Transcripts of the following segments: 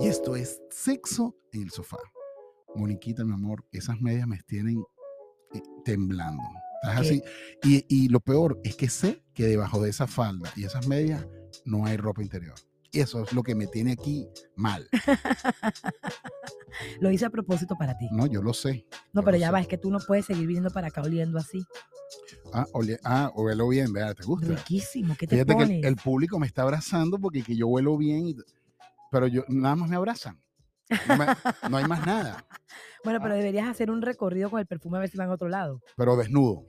Y esto es sexo en el sofá. Moniquita, mi amor, esas medias me tienen eh, temblando. Estás así. Y, y lo peor es que sé que debajo de esa falda y esas medias no hay ropa interior. Y eso es lo que me tiene aquí mal. Lo hice a propósito para ti. No, yo lo sé. No, pero ya sé. va, es que tú no puedes seguir viniendo para acá oliendo así. Ah, ole, ah, huelo bien, vea, ¿te gusta? Riquísimo, ¿qué te Fíjate que pones? el, el público me está abrazando porque que yo huelo bien, y- pero yo nada más me abrazan. No, me- no hay más nada, Bueno, pero deberías hacer un recorrido con el perfume a ver si van a otro lado. pero desnudo.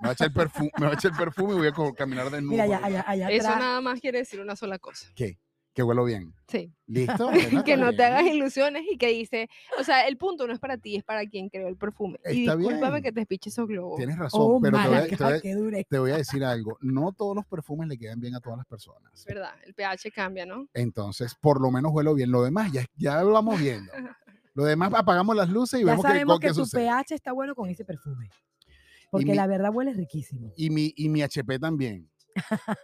Me va a echar el perfume, me va a echar el perfume y voy a caminar desnudo. Mira, allá, allá, allá Eso atrás. nada más quiere decir una sola cosa. ¿Qué? Que huelo bien. Sí. ¿Listo? Que no te hagas bien. ilusiones y que dice, o sea, el punto no es para ti, es para quien creó el perfume. y Está discúlpame bien. que te espiche esos globos. Tienes razón, Oh, pero te voy, mala, a, te, voy a, qué dure. te voy a decir algo. No todos los perfumes le quedan bien a todas las personas. ¿Verdad? El pH cambia, ¿no? Entonces, por lo menos huelo bien. Lo demás ya, ya lo vamos viendo. Lo demás apagamos las luces y Ya vemos qué, sabemos que tu sucede. pH está bueno con ese perfume. Porque mi- la verdad huele riquísimo. Y mi, y mi HP también.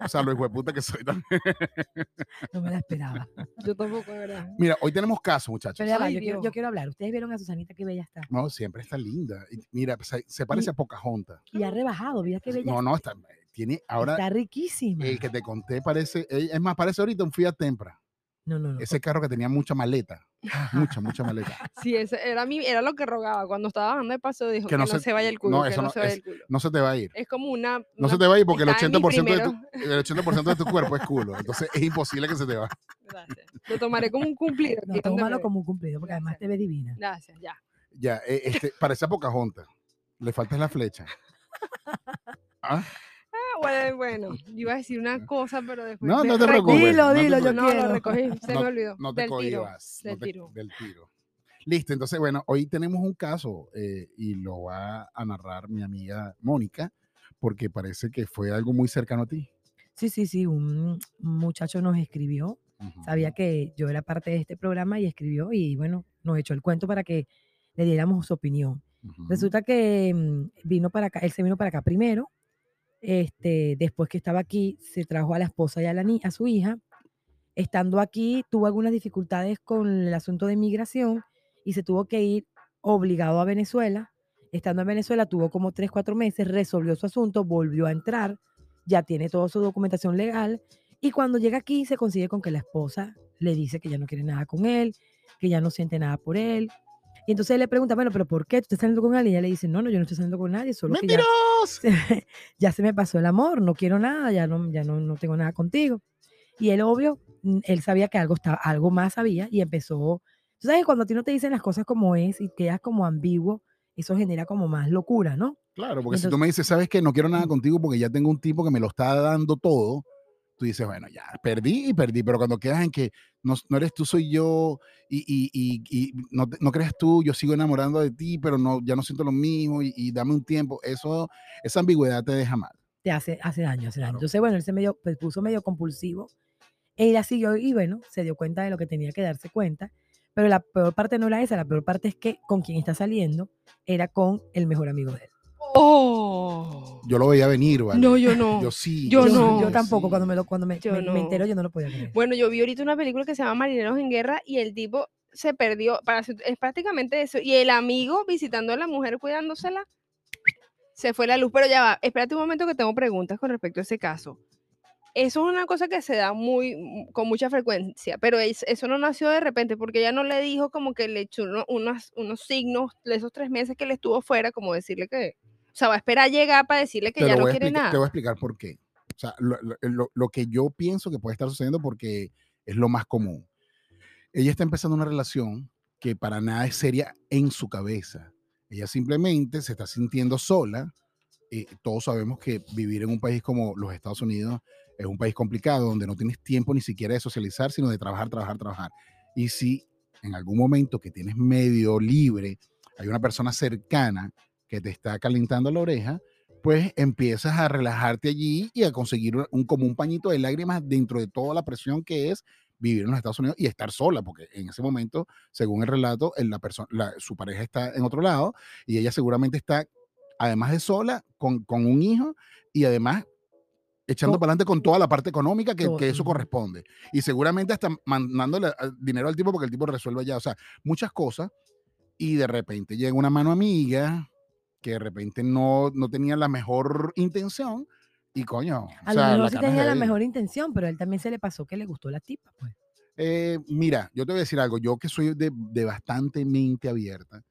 O sea, lo hijo de puta que soy también. No me la esperaba. Yo tampoco, de verdad. Mira, hoy tenemos caso, muchachos. Pero ya va, Ay, yo quiero, yo Dios. quiero hablar. Ustedes vieron a Susanita qué bella está. No, siempre está linda. Y Mira, se, se parece a Pocahontas. Y ha rebajado, mira qué bella. No, no, está, tiene ahora está riquísima. el que te conté parece, es más, parece ahorita un Fiat Tempra. No, no, no. Ese carro que tenía mucha maleta, mucha, mucha maleta. Sí, ese era, mi, era lo que rogaba. Cuando estaba bajando de paso dijo Que que, no no, se- se, vaya el culo, no, que eso no, no se vaya es- el culo. No se te va a ir. Es como una... No una- se te va a ir porque el estaba en mi 80%, de tu, el 80 de tu cuerpo es culo. Entonces es imposible que se te va. Gracias. Lo tomaré como un cumplido. No, tómalo como un cumplido, porque además te ve divina. Gracias, ya. Ya, eh, este, parece a Pocahontas. Le falta la flecha. ¿Ah? Bueno, bueno, yo iba a decir una cosa, pero después... No, no te recogí. preocupes. Dilo, dilo, yo. No, quiero. lo recogí, se No- me olvidó. No te del tiro, cohibas. del te- tiro. del tiro. Listo, entonces, bueno, hoy tenemos un caso eh, y lo va a narrar mi amiga Mónica, porque parece que fue algo muy cercano a ti. Sí, sí, sí. Un muchacho nos escribió. Ujú. Sabía que yo era parte de este programa y escribió y bueno, nos echó el cuento para que le diéramos su opinión. Ujú. Resulta que mm, vino para acá, él se vino para acá primero. Este, después que estaba aquí, se trajo a la esposa y a, la ni- a su hija. Estando aquí, tuvo algunas dificultades con el asunto de migración y se tuvo que ir obligado a Venezuela. Estando en Venezuela, tuvo como tres, cuatro meses, resolvió su asunto, volvió a entrar, ya tiene toda su documentación legal. Y cuando llega aquí, se consigue con que la esposa le dice que ya no quiere nada con él, que ya no siente nada por él. Y entonces él le pregunta, bueno, pero ¿por qué tú estás saliendo con alguien? Y ella le dice, no, no, yo no estoy saliendo con nadie, solo que ya, se- ya se me pasó el amor, no quiero nada, ya no, ya no, no tengo nada contigo. Y él, obvio, él sabía que algo, estaba, algo más había y empezó. Tú sabes, cuando a ti no te dicen las cosas como es y quedas como ambiguo, eso genera como más locura, ¿no? Claro, porque si tú Entonces- me dices, ¿sabes qué? No quiero nada contigo porque ya tengo un tipo que me lo está dando todo. Tú dices, bueno, ya perdí y perdí, pero cuando quedas en que no, no eres tú, soy yo, y, y, y, y no, no creas tú, yo sigo enamorando de ti, pero no, ya no siento lo mismo, y, y dame un tiempo, eso, esa ambigüedad te deja mal. Te hace, hace daño, hace daño. Claro. Entonces, bueno, él se medio, pues, puso medio compulsivo. Ella siguió y bueno, se dio cuenta de lo que tenía que darse cuenta. Pero la peor parte no era esa, la peor parte es que con quien está saliendo era con el mejor amigo de él. ¡Oh! Yo lo veía venir, ¿vale? No, yo no. Yo sí. Yo yo, no. tampoco, sí. cuando me lo, cuando me, Yo me, me no. entero, yo no lo podía creer. Bueno, yo vi ahorita una película que se llama Marineros en Guerra y el tipo se perdió. Para, es prácticamente eso. Y el amigo visitando a la mujer cuidándosela, se fue la luz. Pero ya va, espérate un momento que tengo preguntas con respecto a ese caso. Eso es una cosa que se da muy con mucha frecuencia, pero es- eso no nació de repente porque ella no le dijo como que le echó uno- unos, unos signos de esos tres meses que le estuvo fuera, como decirle que, sea, va a esperar a llegar para decirle que Te ya no quiere explicar- nada. Te voy a explicar por qué. O sea, lo, lo- lo- lo que yo pienso que puede estar sucediendo porque es lo más común. Ella está empezando una relación que para nada es seria en su cabeza. Ella simplemente se está sintiendo sola. Eh, todos sabemos que vivir en un país como los Estados Unidos es un país complicado donde no tienes tiempo ni siquiera de socializar, sino de trabajar, trabajar, trabajar. Y si en algún momento que tienes medio libre, hay una persona cercana que te está calentando la oreja, pues empiezas a relajarte allí y a conseguir un, como un pañito de lágrimas dentro de toda la presión que es vivir en los Estados Unidos y estar sola, porque en ese momento, según el relato, el- la la- su pareja está en otro lado y ella seguramente está, además de sola, con, con un hijo y además echando para adelante con toda la parte económica que, que eso corresponde. Y seguramente hasta mandándole eh, dinero al tipo porque el tipo resuelve ya, o sea, muchas cosas. Y de repente llega una mano amiga que de repente no, no tenía la mejor intención y coño. A o lo sea, mejor la sí tenía la él. mejor intención, pero a él también se le pasó que le gustó la tipa, pues. Eh, mira, yo te voy a decir algo. Yo que soy de, de bastante mente abierta,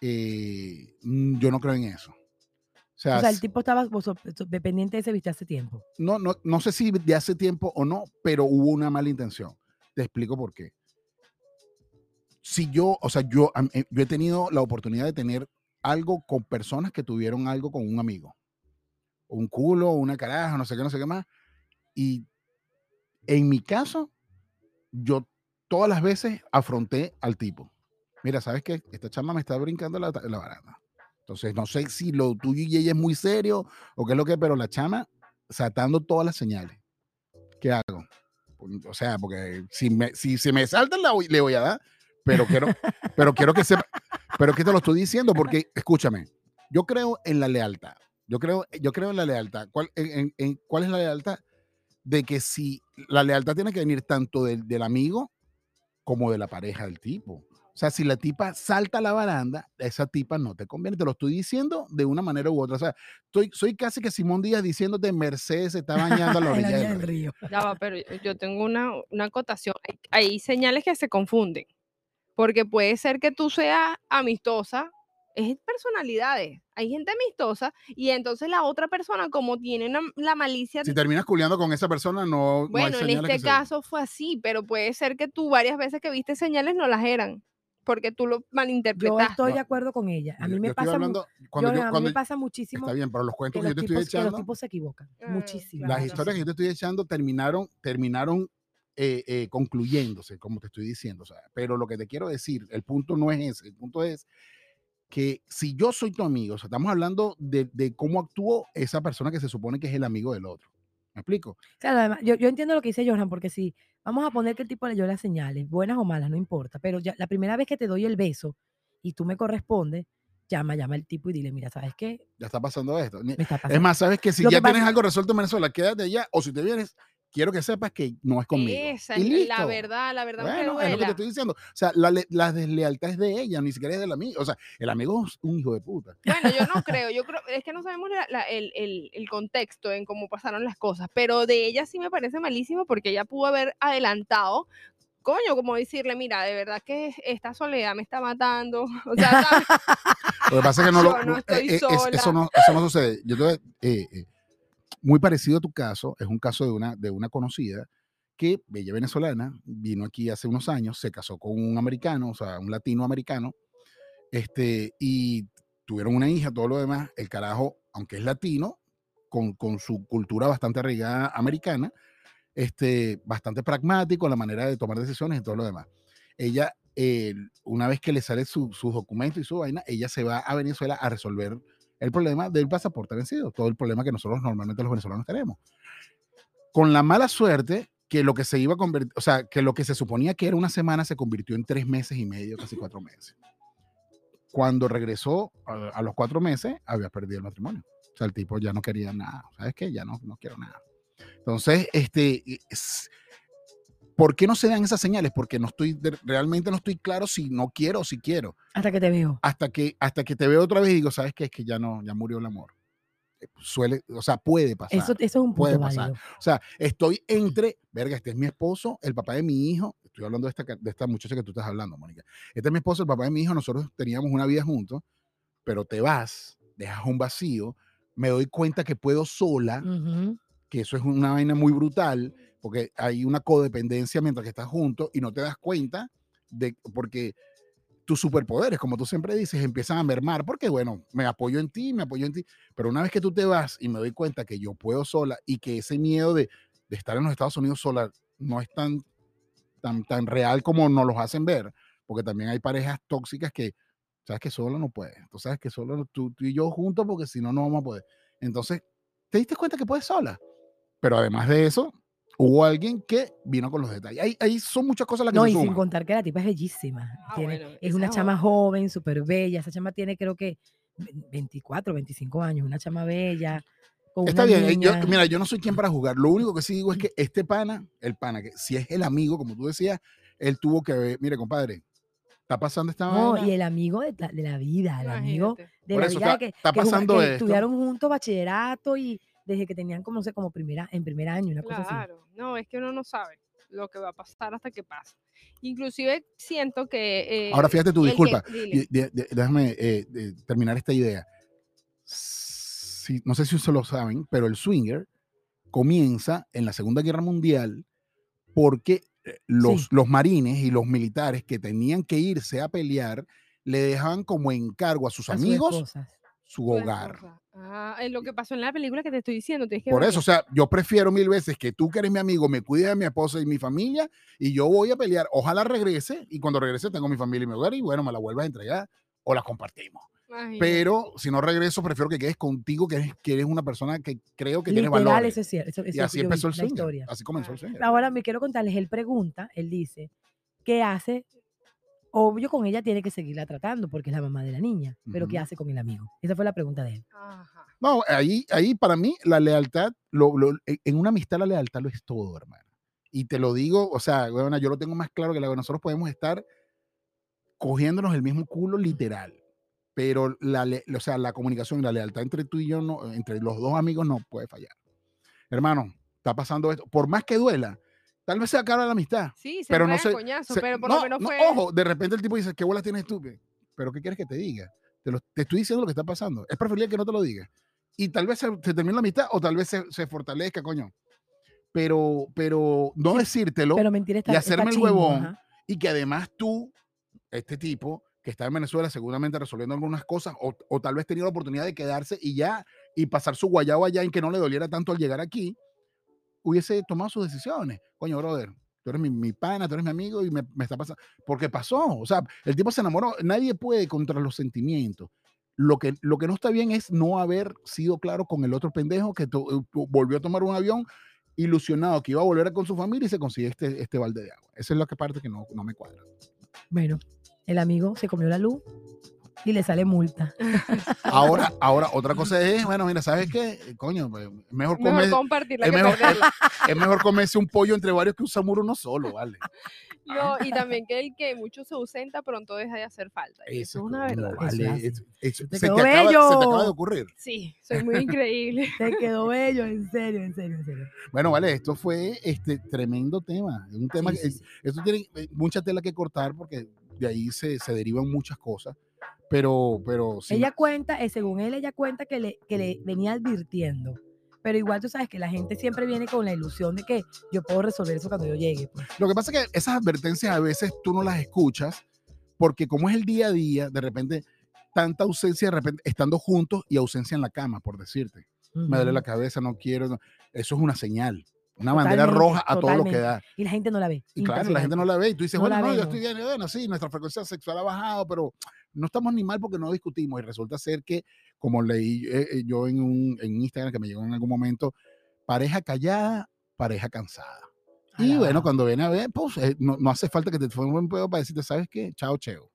eh, mm, yo no creo en eso. O sea, O sea, el tipo estaba vos- dependiente de ese viste hace tiempo. no, no, no sé si de hace tiempo o no, pero hubo una mala intención. Te explico por qué. Si yo, o sea, yo, eh, yo he tenido la oportunidad de tener algo con personas que tuvieron algo con un amigo. Un culo, una caraja, no sé qué, no sé qué más. Y en mi caso, yo todas las veces afronté al tipo. Mira, ¿sabes qué? Esta chama me está brincando la, la baranda. Entonces, no sé si lo tuyo y ella es muy serio o qué es lo que, pero la chama, saltando todas las señales. ¿Qué hago? O sea, porque si, me, si se me saltan, la voy- le voy a dar, pero quiero, pero quiero que sepa, pero que te lo estoy diciendo, porque escúchame, yo creo en la lealtad. Yo creo, yo creo en la lealtad. ¿Cuál, en- en- en- ¿Cuál es la lealtad? De que si la lealtad tiene que venir tanto del, del amigo como de la pareja del tipo. O sea, si la tipa salta a la baranda, esa tipa no te conviene. Te lo estoy diciendo de una manera u otra. O sea, estoy, soy casi que Simón Díaz diciéndote Mercedes se está bañando a la orilla la del río. Ya va, pero yo- yo tengo una, una acotación. Hay, hay señales que se confunden. Porque puede ser que tú seas amistosa, es personalidades. Hay gente amistosa y entonces la otra persona, como tiene una- la malicia. Si terminas culeando con esa persona, no, no hay bueno, en este que se- caso fue así, pero puede ser que tú varias veces que viste señales no las eran. Porque tú lo Yo malinterpretaste. estoy No, de acuerdo con ella. A Yo- mí me yo estoy pasa, hablando, cuando yo- yo- a mí cuando- me pasa muchísimo está bien, pero los que cuentos que, los, yo te estoy tipos, que los echando, tipos se equivocan. Mm, muchísimo. las Claro, historias que yo te estoy echando terminaron, terminaron eh, eh, concluyéndose, como te estoy diciendo. o sea, pero lo que te quiero decir, el punto no es ese, el punto es que si yo soy tu amigo, o sea, estamos hablando de, de cómo actuó esa persona que se supone que es el amigo del otro. ¿Me explico? Claro, además, yo, yo entiendo lo que dice Johan, porque si vamos a poner que el tipo leyó las señales, buenas o malas, no importa, pero ya la primera vez que te doy el beso y tú me correspondes, llama, llama al tipo y dile, mira, ¿sabes qué? Ya está pasando esto. Está Es pasando. más, sabes que si Lo que ya tienes pasa- algo resuelto en Venezuela, quédate allá, o si te vienes, quiero que sepas que no es conmigo. Esa Y es la verdad, la verdad Bueno, es lo que te estoy diciendo. O sea, la, la deslealtad es de ella, ni siquiera es del amigo. O sea, el amigo es un hijo de puta. Bueno, yo no creo, yo creo, es que no sabemos la- la- el, el- el contexto en cómo pasaron las cosas, pero de ella sí me parece malísimo porque ella pudo haber adelantado, coño, como decirle, mira, de verdad que esta soledad me está matando, o sea, ¿sabes? Lo que pasa es que no lo. Yo no no- estoy eh, eh, es- eso, no, eso no sucede. Yo te eh, eh, muy parecido a tu caso, es un caso de una, de una conocida que, bella venezolana, vino aquí hace unos años, se casó con un americano, o sea, un latinoamericano, este, y tuvieron una hija, todo lo demás. El carajo, aunque es latino, con, con su cultura bastante arraigada americana, este, bastante pragmático la manera de tomar decisiones y todo lo demás. Ella, una vez que le sale su- sus documentos y su vaina, ella se va a Venezuela a resolver el problema del pasaporte vencido, todo el problema que nosotros normalmente los venezolanos tenemos. Con la mala suerte que lo que se iba a convertir, o sea, que lo que se suponía que era una semana se convirtió en tres meses y medio, casi cuatro meses. Cuando regresó a, a los cuatro meses, había perdido el matrimonio. O sea, el tipo ya no quería nada. ¿Sabes qué? Ya no, no quiero nada. Entonces, este, es- ¿por qué no se dan esas señales? Porque no estoy, realmente no estoy claro si no quiero o si quiero. Hasta que te veo. Hasta que, hasta que te veo otra vez y digo, ¿sabes qué? Es que ya no, ya murió el amor. Eh, Suele, o sea, puede pasar. Eso, eso es un puede punto pasar. válido. O sea, estoy entre, verga, este es mi esposo, el papá de mi hijo. Estoy hablando de esta, de esta muchacha que tú estás hablando, Mónica. Este es mi esposo, el papá de mi hijo. Nosotros teníamos una vida juntos, pero te vas, dejas un vacío. Me doy cuenta que puedo sola, que eso es una vaina muy brutal, porque hay una codependencia mientras que estás juntos y no te das cuenta de, porque tus superpoderes, como tú siempre dices, empiezan a mermar, porque bueno, me apoyo en ti, me apoyo en ti, pero una vez que tú te vas y me doy cuenta que yo puedo sola y que ese miedo de, estar en los Estados Unidos sola no es tan, tan, tan real como nos los hacen ver, porque también hay parejas tóxicas que, sabes que solo no puedes, tú sabes que solo tú, tú y yo juntos, porque si no, no vamos a poder. Entonces, te diste cuenta que puedes sola, pero además de eso, hubo alguien que vino con los detalles. Ahí, ahí son muchas cosas las que No, se y sin contar que la tipa es bellísima. Ah, Tiene- bueno, es una chama joven, súper bella. Esa chama tiene creo que ve- 24, 25 años, una chama bella, Está bien, eh, yo, mira, yo no soy quien para jugar. Lo único que sí digo es que este pana, el pana, que si es el amigo, como tú decías, él tuvo que ver, mire, compadre, está pasando esta No, vaina. y el amigo de, la- de la vida, el amigo de Por la eso vida está- que, está que pasando que esto. estudiaron juntos bachillerato y desde que tenían como, no sé, como primera, en primer año, una cosa así. Claro, no, es que uno no sabe lo que va a pasar hasta que pasa. Inclusive siento que... eh, Ahora fíjate tú, que- disculpa, de- de- déjame eh, de- terminar esta idea. No sé si ustedes lo saben, pero el swinger comienza en la Segunda Guerra Mundial porque eh, los, Sí. los marines y los militares que tenían que irse a pelear le dejaban como encargo a sus a amigos su hogar. esposa. Ah, es lo que pasó en la película que te estoy diciendo. Por eso, o sea, yo prefiero mil veces que tú que eres mi amigo me cuides de mi esposa y mi familia y yo voy a pelear. Ojalá regrese y cuando regrese tengo mi familia y mi hogar y bueno, me la vuelvas a entregar o la compartimos. Imagínate. Pero si no regreso, prefiero que quedes contigo, que eres, que eres una persona que creo que tiene Literal, valores. eso es cierto. Eso, y así empezó el historia. Así comenzó el swinger. Ahora me quiero contarles, él pregunta, él dice, ¿qué hace? Obvio con ella tiene que seguirla tratando porque es la mamá de la niña, pero ¿qué hace con el amigo? Esa fue la pregunta de él. Ajá. No, ahí, ahí para mí la lealtad, lo- lo- en en una amistad la lealtad lo es todo, hermano. Y te lo digo, o sea, weona, yo lo tengo más claro que la nosotros podemos estar cogiéndonos el mismo culo literal. Pero la, o sea, la comunicación y la lealtad entre tú y yo, no, entre los dos amigos no puede fallar. Hermano, está pasando esto. Por más que duela, tal vez se acaba la amistad. Sí, se Pero no sé, coñazos, Se- pero por no, lo menos no, fue... Ojo, de repente el tipo dice, ¿qué bolas tienes tú? Pero ¿qué quieres que te diga? Te, lo- te estoy diciendo lo que está pasando. Es preferible que no te lo diga. Y tal vez se, se termine la amistad o tal vez se, se fortalezca, coño. Pero, pero no decírtelo Pero está, y hacerme el huevón. ajá. y que además tú, este tipo que está en Venezuela seguramente resolviendo algunas cosas o, o tal vez tenía la oportunidad de quedarse y ya y pasar su guayabo allá en que no le doliera tanto al llegar aquí, hubiese tomado sus decisiones. Coño, brother, tú eres mi, mi pana, tú eres mi amigo y me, me está pasando. Porque pasó, o sea, el tipo se enamoró. Nadie puede contra los sentimientos. Lo que, lo que no está bien es no haber sido claro con el otro pendejo que to- eh, volvió a tomar un avión ilusionado que iba a volver con su familia y se consigue este, este balde de agua. Esa es la parte que no, no me cuadra. Bueno, el amigo se comió la luz y le sale multa. Ahora, ahora, otra cosa es, bueno, mira, ¿sabes qué? Coño, pues, mejor, Mejor comer- compartirla es que mejor- perderla. es mejor comerse un pollo entre varios que un samuro uno solo, ¿vale? No, y también que el que mucho se ausenta pronto deja de hacer falta. Eso es una verdad. vale, Eso Te se, quedó te acaba, se te acaba de ocurrir. Sí, soy muy increíble. Te quedó bello, en serio, en serio, en serio. Bueno, vale, esto fue este tremendo tema. Un tema Sí, que, sí, sí. esto tiene eh, mucha tela que cortar porque de ahí se, se derivan muchas cosas. Pero, pero sí, Ella cuenta, eh, según él, ella cuenta que le, que le venía advirtiendo. Pero igual tú sabes que la gente siempre viene con la ilusión de que yo puedo resolver eso cuando yo llegue. pues. Lo que pasa es que esas advertencias a veces tú no las escuchas porque como es el día a día, de repente, tanta ausencia, de repente, estando juntos y ausencia en la cama, por decirte. Me duele la cabeza, no quiero. no. Eso es una señal, una bandera Totalmente, roja a todo lo que totalmente. da. Y la gente no la ve. Y claro, la gente no la ve y tú dices, No bueno, no, yo estoy bien, bueno, sí, nuestra frecuencia sexual ha bajado, pero no estamos ni mal porque no discutimos. Y resulta ser que, como leí eh, eh, yo en un en Instagram que me llegó en algún momento, pareja callada, pareja cansada. Y bueno, cuando viene a ver, pues eh, no, no hace falta que te fue un buen pedo para decirte, ¿sabes qué? Chao, cheo.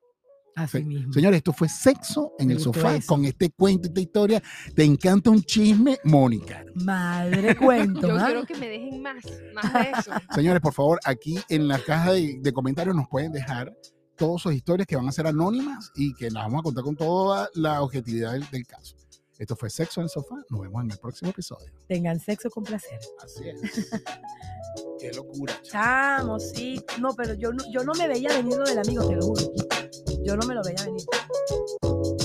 Así Se- mismo. Señores, esto fue sexo en Me el sofá eso. con este cuento, esta historia. ¿Te encanta un chisme, Mónica? Madre cuento. Yo quiero que me dejen más, más de eso. Señores, por favor, aquí en la caja de, de comentarios nos pueden dejar todas sus historias que van a ser anónimas y que las vamos a contar con toda la objetividad del, del caso. Esto fue Sexo en el Sofá. Nos vemos en el próximo episodio. Tengan sexo con placer. Así es. Qué locura. chamo. Sí. No, pero yo no, yo no me veía venir lo del amigo, te lo juro. Yo no me lo veía venir.